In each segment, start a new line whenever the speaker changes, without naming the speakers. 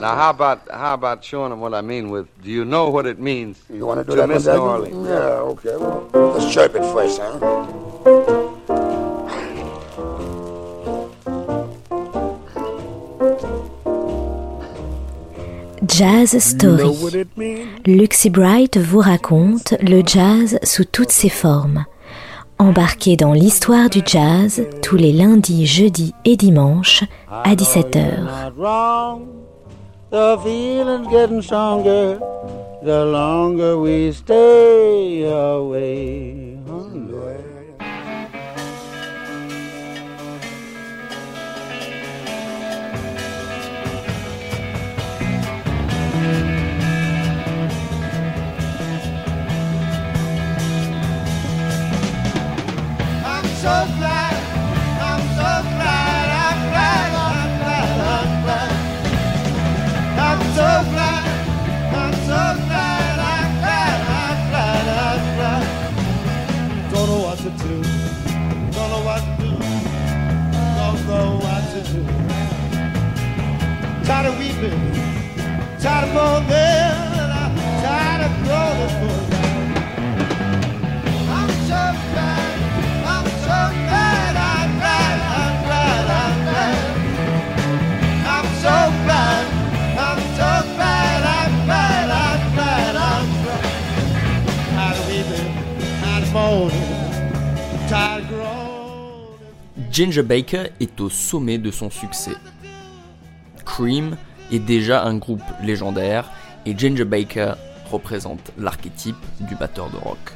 Now, how about how about showing them what I mean with? Do you know what it means
You want to do
to
that
miss New? Orleans?
Yeah, okay. Well, let's chirp it first, huh?
Jazz Story. Luxy Bright vous raconte le jazz sous toutes ses formes. Embarquez dans l'histoire du jazz tous les lundis, jeudis et dimanches à 17h.
The feeling's getting stronger the longer we stay away.
I'm so glad,
Ginger Baker est au sommet de son succès. Cream est déjà un groupe légendaire et Ginger Baker représente l'archétype du batteur de rock.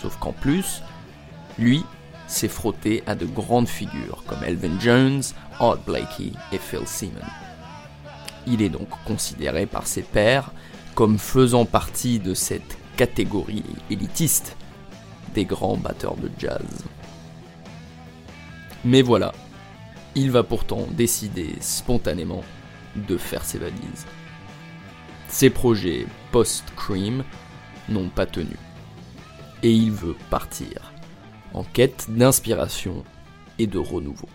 Sauf qu'en plus, lui s'est frotté à de grandes figures comme Elvin Jones, Art Blakey et Phil Seaman. Il est donc considéré par ses pairs comme faisant partie de cette catégorie élitiste des grands batteurs de jazz. Mais voilà, il va pourtant décider spontanément de faire ses valises. Ses projets post-Cream n'ont pas tenu. Et il veut partir, en quête d'inspiration et de renouveau.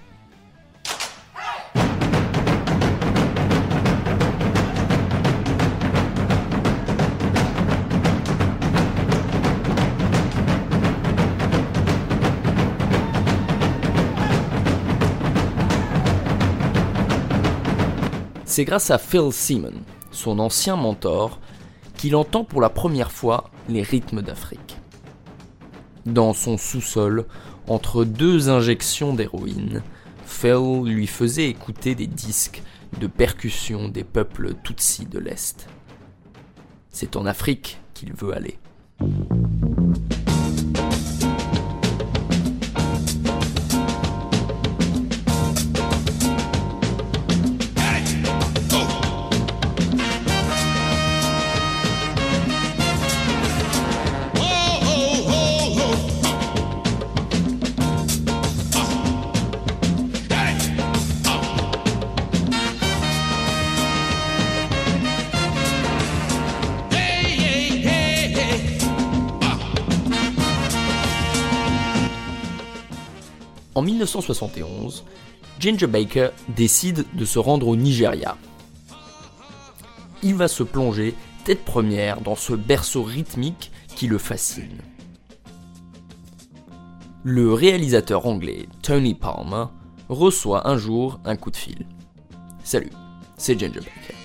C'est grâce à Phil Seaman, son ancien mentor, qu'il entend pour la première fois les rythmes d'Afrique. Dans son sous-sol, entre deux injections d'héroïne, Phil lui faisait écouter des disques de percussion des peuples Tutsis de l'Est. C'est en Afrique qu'il veut aller. En 1971, Ginger Baker décide de se rendre au Nigeria. Il va se plonger tête première dans ce berceau rythmique qui le fascine. Le réalisateur anglais Tony Palmer reçoit un jour un coup de fil. Salut, c'est Ginger Baker.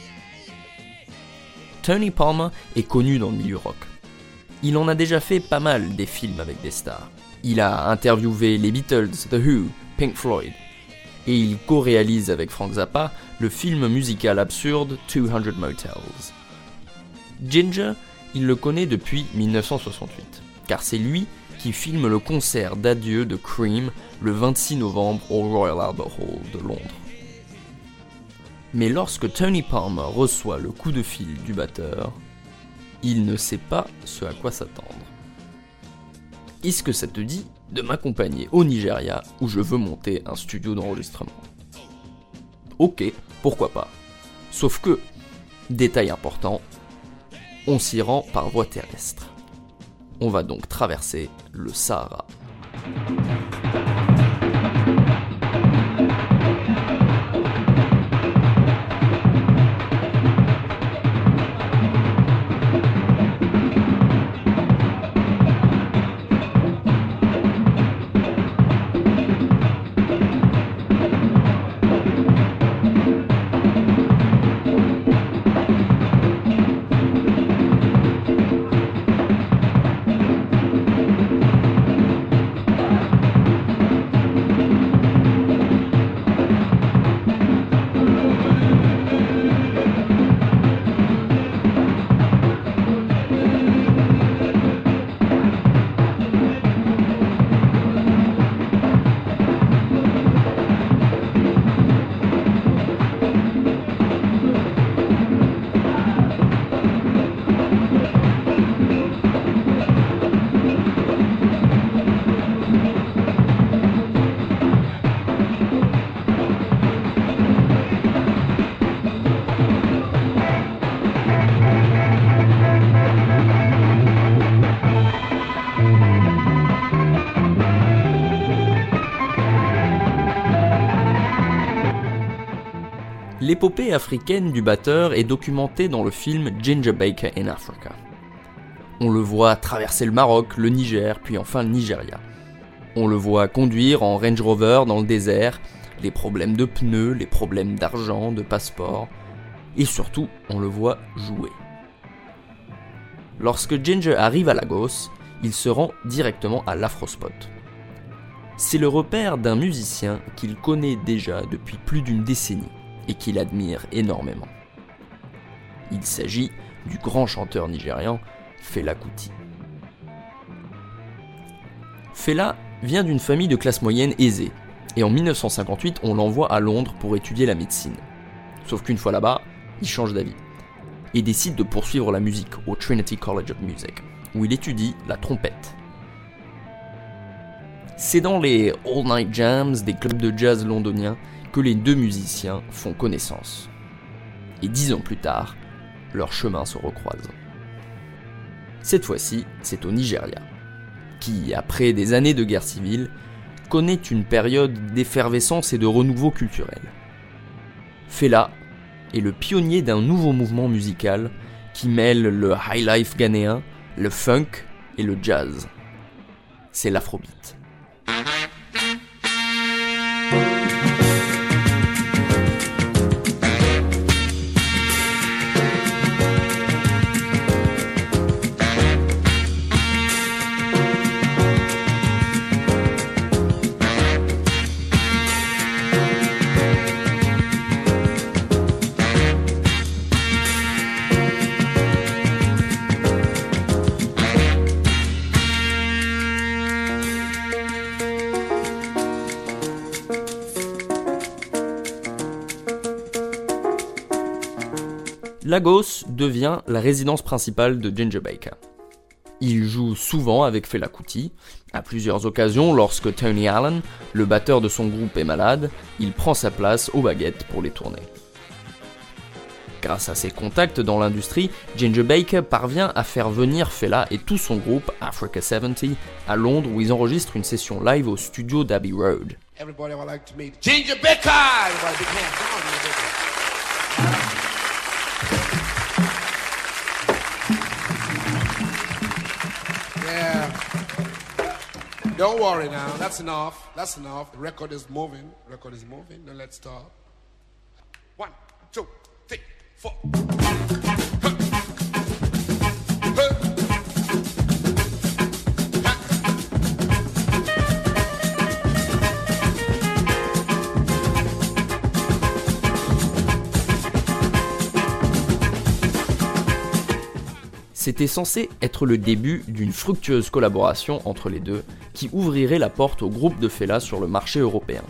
Tony Palmer est connu dans le milieu rock. Il en a déjà fait pas mal des films avec des stars. Il a interviewé les Beatles, The Who, Pink Floyd. Et il co-réalise avec Frank Zappa le film musical absurde 200 Motels. Ginger, il le connaît depuis 1968, car c'est lui qui filme le concert d'adieu de Cream le 26 novembre au Royal Albert Hall de Londres. Mais lorsque Tony Palmer reçoit le coup de fil du batteur, il ne sait pas ce à quoi s'attendre. Est-ce que ça te dit de m'accompagner au Nigeria où je veux monter un studio d'enregistrement? Ok, pourquoi pas. Sauf que, détail important, on s'y rend par voie terrestre. On va donc traverser le Sahara. L'épopée africaine du batteur est documentée dans le film Ginger Baker in Africa. On le voit traverser le Maroc, le Niger, puis enfin le Nigeria. On le voit conduire en Range Rover dans le désert, les problèmes de pneus, les problèmes d'argent, de passeport, et surtout, on le voit jouer. Lorsque Ginger arrive à Lagos, il se rend directement à l'Afrospot. C'est le repère d'un musicien qu'il connaît déjà depuis plus d'une décennie et qu'il admire énormément. Il s'agit du grand chanteur nigérian Fela Kuti. Fela vient d'une famille de classe moyenne aisée, et en 1958 on l'envoie à Londres pour étudier la médecine. Sauf qu'une fois là-bas, il change d'avis et décide de poursuivre la musique au Trinity College of Music, où il étudie la trompette. C'est dans les All Night Jams des clubs de jazz londoniens les deux musiciens font connaissance. Et dix ans plus tard, leurs chemins se recroisent. Cette fois-ci, c'est au Nigeria, qui, après des années de guerre civile, connaît une période d'effervescence et de renouveau culturel. Fela est le pionnier d'un nouveau mouvement musical qui mêle le high life ghanéen, le funk et le jazz. C'est l'afrobeat. Lagos devient la résidence principale de Ginger Baker. Il joue souvent avec Fela Kuti. À plusieurs occasions, lorsque Tony Allen, le batteur de son groupe, est malade, il prend sa place aux baguettes pour les tournées. Grâce à ses contacts dans l'industrie, Ginger Baker parvient à faire venir Fela et tout son groupe, Africa 70, à Londres où ils enregistrent une session live au studio d'Abbey Road.
Ginger Baker! Don't worry now. That's enough. That's enough. The record is moving. The record is moving. Now let's start. One, two, three, four.
C'était censé être le début d'une fructueuse collaboration entre les deux qui ouvrirait la porte au groupe de Fela sur le marché européen.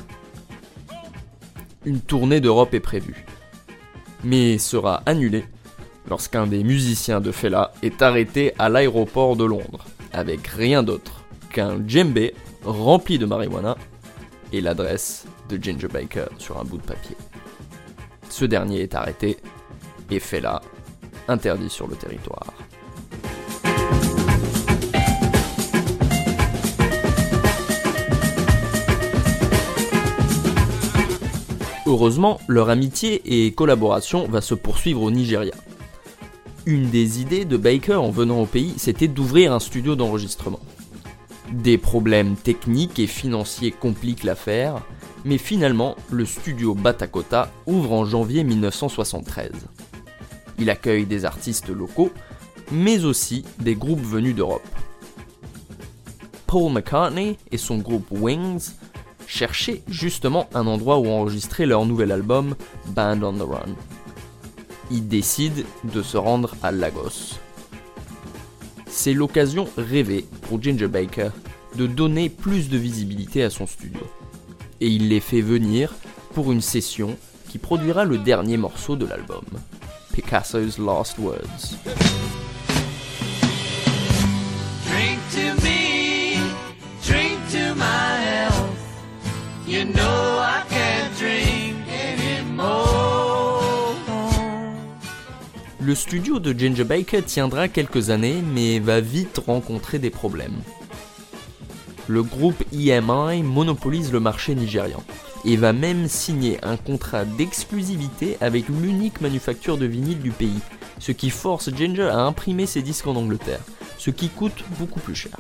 Une tournée d'Europe est prévue, mais sera annulée lorsqu'un des musiciens de Fela est arrêté à l'aéroport de Londres avec rien d'autre qu'un djembé rempli de marijuana et l'adresse de Ginger Baker sur un bout de papier. Ce dernier est arrêté et Fela interdit sur le territoire. Heureusement, leur amitié et collaboration va se poursuivre au Nigeria. Une des idées de Baker en venant au pays, c'était d'ouvrir un studio d'enregistrement. Des problèmes techniques et financiers compliquent l'affaire, mais finalement, le studio Batakota ouvre en janvier 1973. Il accueille des artistes locaux, mais aussi des groupes venus d'Europe. Paul McCartney et son groupe Wings cherchaient justement un endroit où enregistrer leur nouvel album Band on the Run. Ils décident de se rendre à Lagos. C'est l'occasion rêvée pour Ginger Baker de donner plus de visibilité à son studio. Et il les fait venir pour une session qui produira le dernier morceau de l'album, Picasso's Last Words. Le studio de Ginger Baker tiendra quelques années, mais va vite rencontrer des problèmes. Le groupe EMI monopolise le marché nigérian et va même signer un contrat d'exclusivité avec l'unique manufacture de vinyle du pays, ce qui force Ginger à imprimer ses disques en Angleterre, ce qui coûte beaucoup plus cher.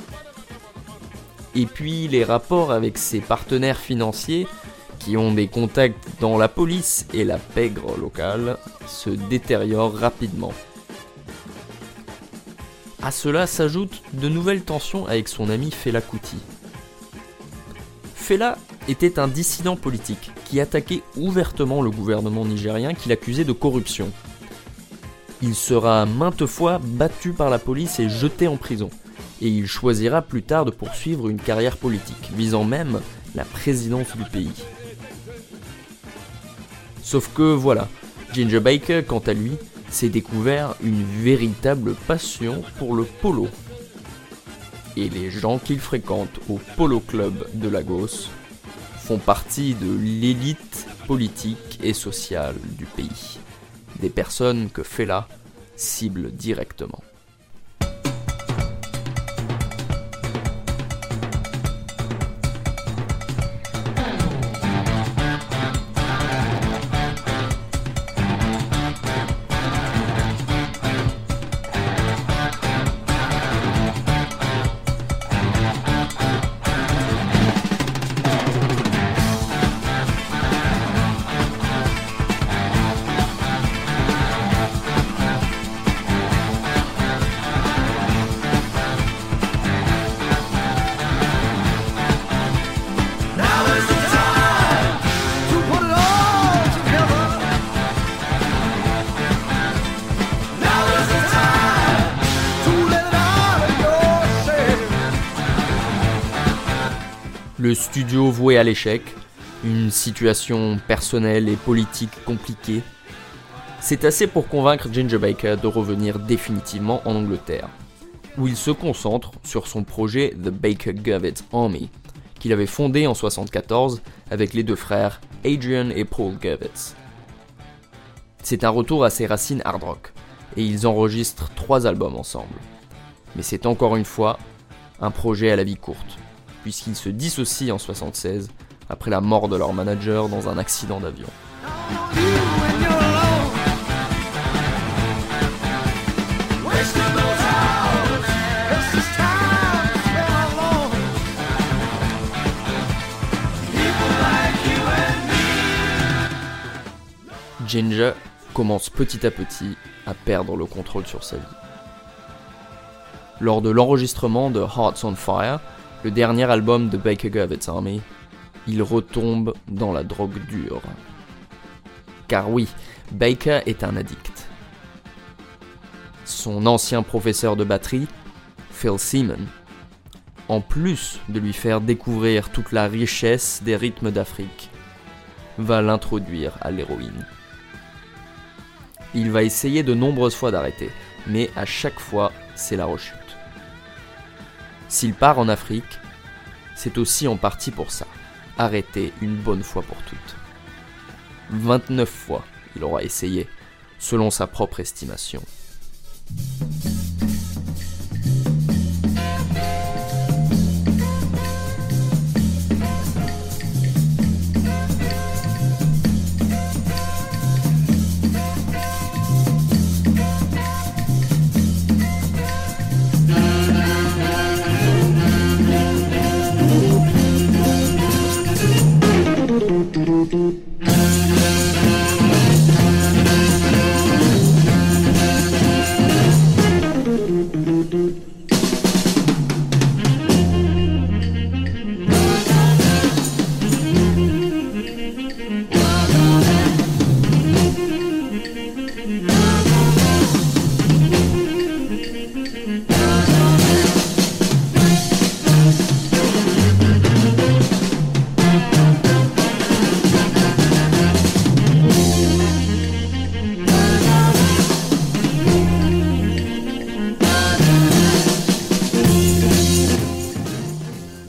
Et puis les rapports avec ses partenaires financiers, qui ont des contacts dans la police et la pègre locale, se détériorent rapidement. À cela s'ajoutent de nouvelles tensions avec son ami Fela Kuti. Fela était un dissident politique qui attaquait ouvertement le gouvernement nigérien qui l'accusait de corruption. Il sera maintes fois battu par la police et jeté en prison, et il choisira plus tard de poursuivre une carrière politique, visant même la présidence du pays. Sauf que voilà, Ginger Baker, quant à lui, s'est découvert une véritable passion pour le polo. Et les gens qu'il fréquente au Polo Club de Lagos font partie de l'élite politique et sociale du pays. Des personnes que Fela cible directement. Studio voué à l'échec, une situation personnelle et politique compliquée. C'est assez pour convaincre Ginger Baker de revenir définitivement en Angleterre, où il se concentre sur son projet The Baker Govett Army, qu'il avait fondé en 1974 avec les deux frères Adrian et Paul Govett. C'est un retour à ses racines hard rock, et ils enregistrent trois albums ensemble. Mais c'est encore une fois un projet à la vie courte puisqu'ils se dissocient en 76 après la mort de leur manager dans un accident d'avion. Ginger commence petit à petit à perdre le contrôle sur sa vie. Lors de l'enregistrement de Hearts on Fire, le dernier album de Baker Govets Army, il retombe dans la drogue dure. Car oui, Baker est un addict. Son ancien professeur de batterie, Phil Seaman, en plus de lui faire découvrir toute la richesse des rythmes d'Afrique, va l'introduire à l'héroïne. Il va essayer de nombreuses fois d'arrêter, mais à chaque fois, c'est la rechute. S'il part en Afrique, c'est aussi en partie pour ça. Arrêter une bonne fois pour toutes. 29 fois, il aura essayé, selon sa propre estimation.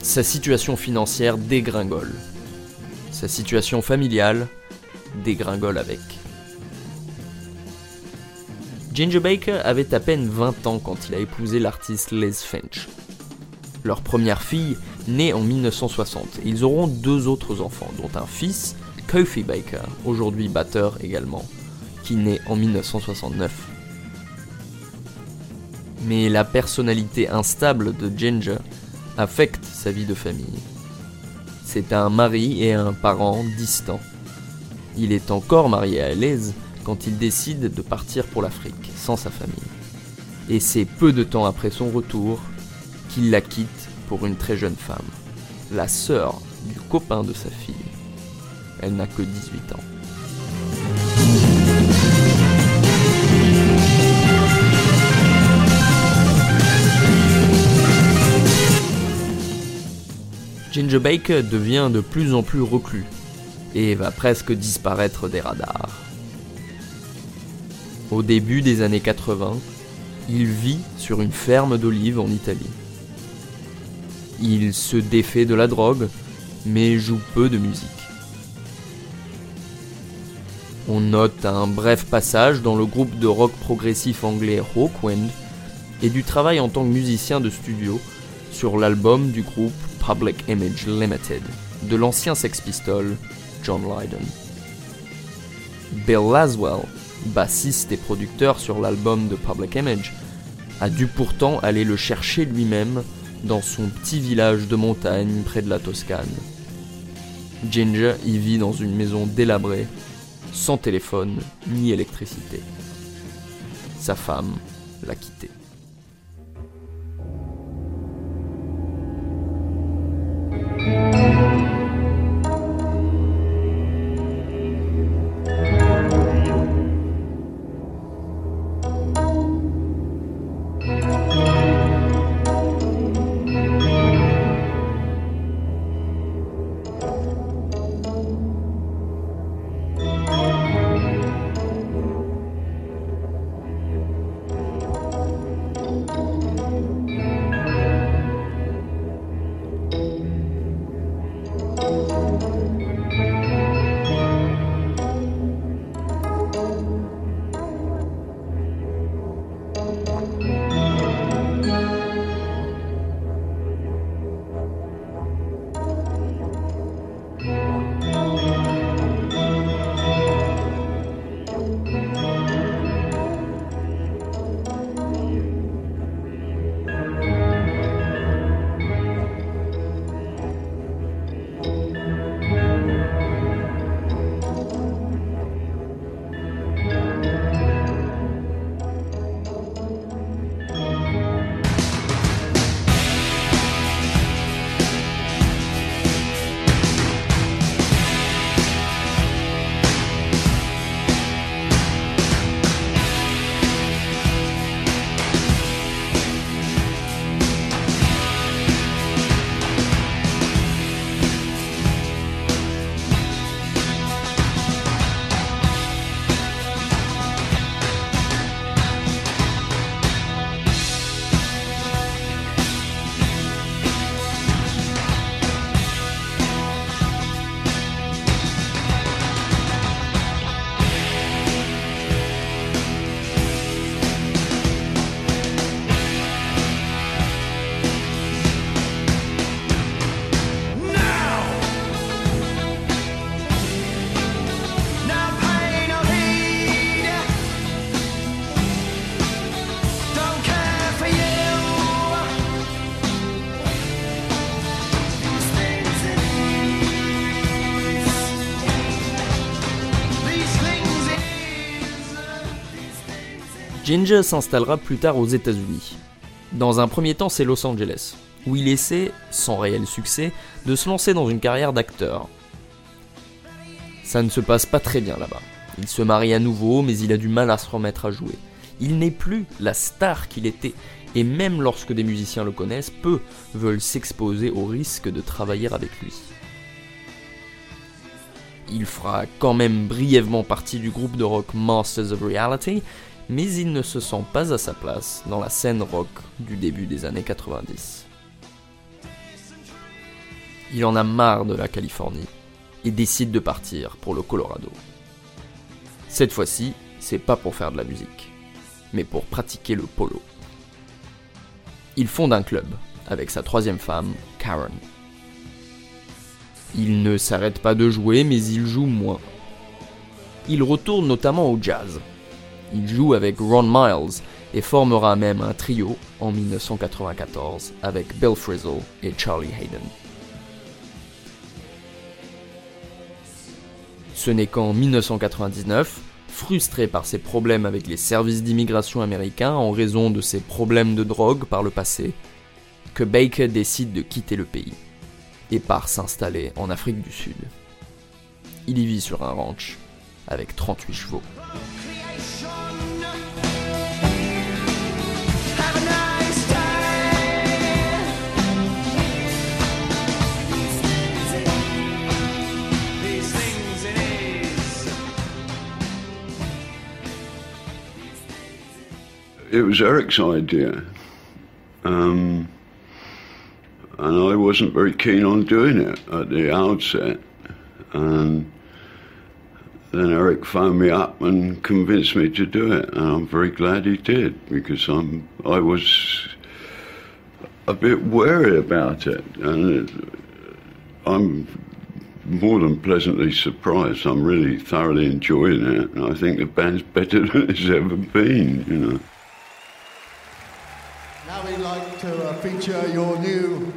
Sa situation financière dégringole. Sa situation familiale dégringole avec. Ginger Baker avait à peine 20 ans quand il a épousé l'artiste Les Finch. leur première fille, née en 1960. Ils auront deux autres enfants, dont un fils, Kofi Baker, aujourd'hui batteur également, qui naît en 1969. Mais la personnalité instable de Ginger affecte sa vie de famille. C'est un mari et un parent distants. Il est encore marié à l'aise quand il décide de partir pour l'Afrique sans sa famille. Et c'est peu de temps après son retour qu'il la quitte pour une très jeune femme, la sœur du copain de sa fille. Elle n'a que 18 ans. Ginger Baker devient de plus en plus reclus et va presque disparaître des radars. Au début des années 80, il vit sur une ferme d'olives en Italie. Il se défait de la drogue, mais joue peu de musique. On note un bref passage dans le groupe de rock progressif anglais Hawkwind et du travail en tant que musicien de studio sur l'album du groupe Public Image Limited de l'ancien Sex Pistol John Lydon. Bill Laswell, bassiste et producteur sur l'album de Public Image, a dû pourtant aller le chercher lui-même dans son petit village de montagne près de la Toscane. Ginger y vit dans une maison délabrée, sans téléphone ni électricité. Sa femme l'a quitté. Ginger s'installera plus tard aux États-Unis. Dans un premier temps, c'est Los Angeles, où il essaie, sans réel succès, de se lancer dans une carrière d'acteur. Ça ne se passe pas très bien là-bas. Il se marie à nouveau, mais il a du mal à se remettre à jouer. Il n'est plus la star qu'il était, et même lorsque des musiciens le connaissent, peu veulent s'exposer au risque de travailler avec lui. Il fera quand même brièvement partie du groupe de rock Masters of Reality, mais il ne se sent pas à sa place dans la scène rock du début des années 90. Il en a marre de la Californie et décide de partir pour le Colorado. Cette fois-ci, c'est pas pour faire de la musique, mais pour pratiquer le polo. Il fonde un club, avec sa troisième femme, Karen. Il ne s'arrête pas de jouer, mais il joue moins. Il retourne notamment au jazz. Il joue avec Ron Miles et formera même un trio en 1994 avec Bill Frisell et Charlie Hayden. Ce n'est qu'en 1999, frustré par ses problèmes avec les services d'immigration américains en raison de ses problèmes de drogue par le passé, que Baker décide de quitter le pays et part s'installer en Afrique du Sud. Il y vit sur un ranch avec 38 chevaux.
It was Eric's idea. Um, and I wasn't very keen on doing it at the outset. And then Eric phoned me up and convinced me to do it, and I'm very glad he did because I'm I was a bit wary about it, and it, I'm more than pleasantly surprised. I'm really thoroughly enjoying it, and I think the band's better than it's ever been. You know.
Now we'd like to uh, feature your new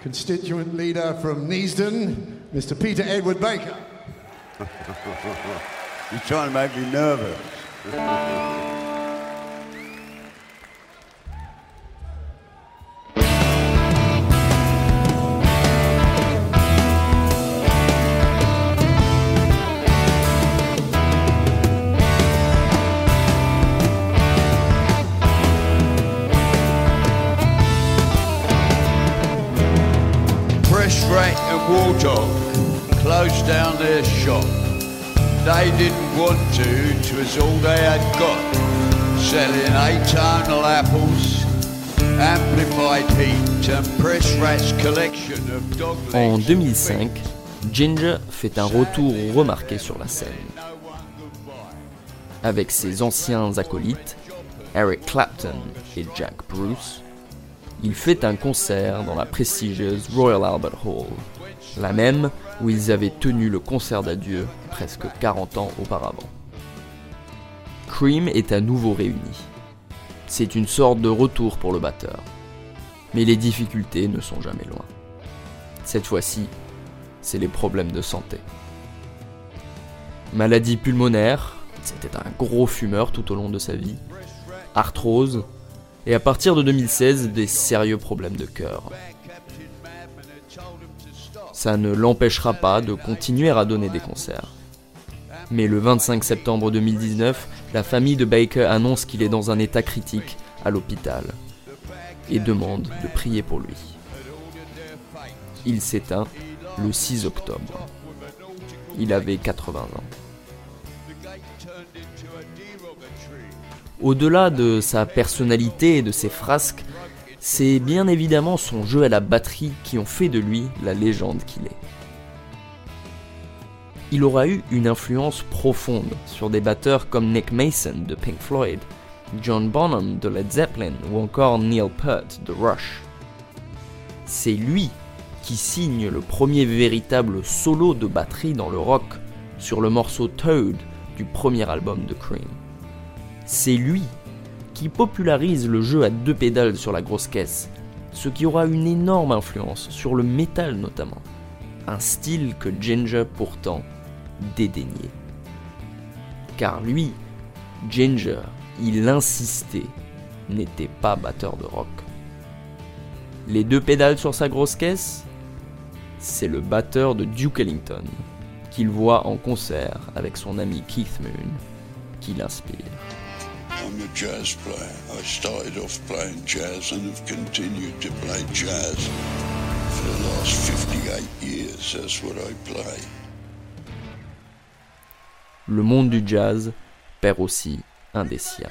constituent leader from Neasden, Mr. Peter Edward Baker.
You're trying to make me nervous. was all they had got. Selling atonal apples, amplified heat, and Press Rat's collection of dog
En
legs
2005, Ginger fait un retour remarqué sur la scène. Avec ses anciens acolytes, Eric Clapton et Jack Bruce, il fait un concert dans la prestigieuse Royal Albert Hall, la même où ils avaient tenu le concert d'adieu presque 40 ans auparavant. Cream est à nouveau réuni. C'est une sorte de retour pour le batteur. Mais les difficultés ne sont jamais loin. Cette fois-ci, c'est les problèmes de santé. Maladie pulmonaire, c'était un gros fumeur tout au long de sa vie, arthrose, et à partir de 2016, des sérieux problèmes de cœur. Ça ne l'empêchera pas de continuer à donner des concerts. Mais le 25 septembre 2019, la famille de Baker annonce qu'il est dans un état critique à l'hôpital et demande de prier pour lui. Il s'éteint le 6 octobre. Il avait 80 ans. Au-delà de sa personnalité et de ses frasques, c'est bien évidemment son jeu à la batterie qui ont fait de lui la légende qu'il est. Il aura eu une influence profonde sur des batteurs comme Nick Mason de Pink Floyd, John Bonham de Led Zeppelin ou encore Neil Peart de Rush. C'est lui qui signe le premier véritable solo de batterie dans le rock sur le morceau Toad du premier album de Cream. C'est lui qui popularise le jeu à deux pédales sur la grosse caisse, ce qui aura une énorme influence sur le métal notamment, un style que Ginger pourtant dédaignait. Car lui, Ginger, il insistait, n'était pas batteur de rock. Les deux pédales sur sa grosse caisse, c'est le batteur de Duke Ellington, qu'il voit en concert avec son ami Keith Moon, qui l'inspire.
I'm a jazz player. I started off playing jazz and have continued to play jazz for the last 58 years. That's what I play.
Le monde du jazz perd aussi un des siens.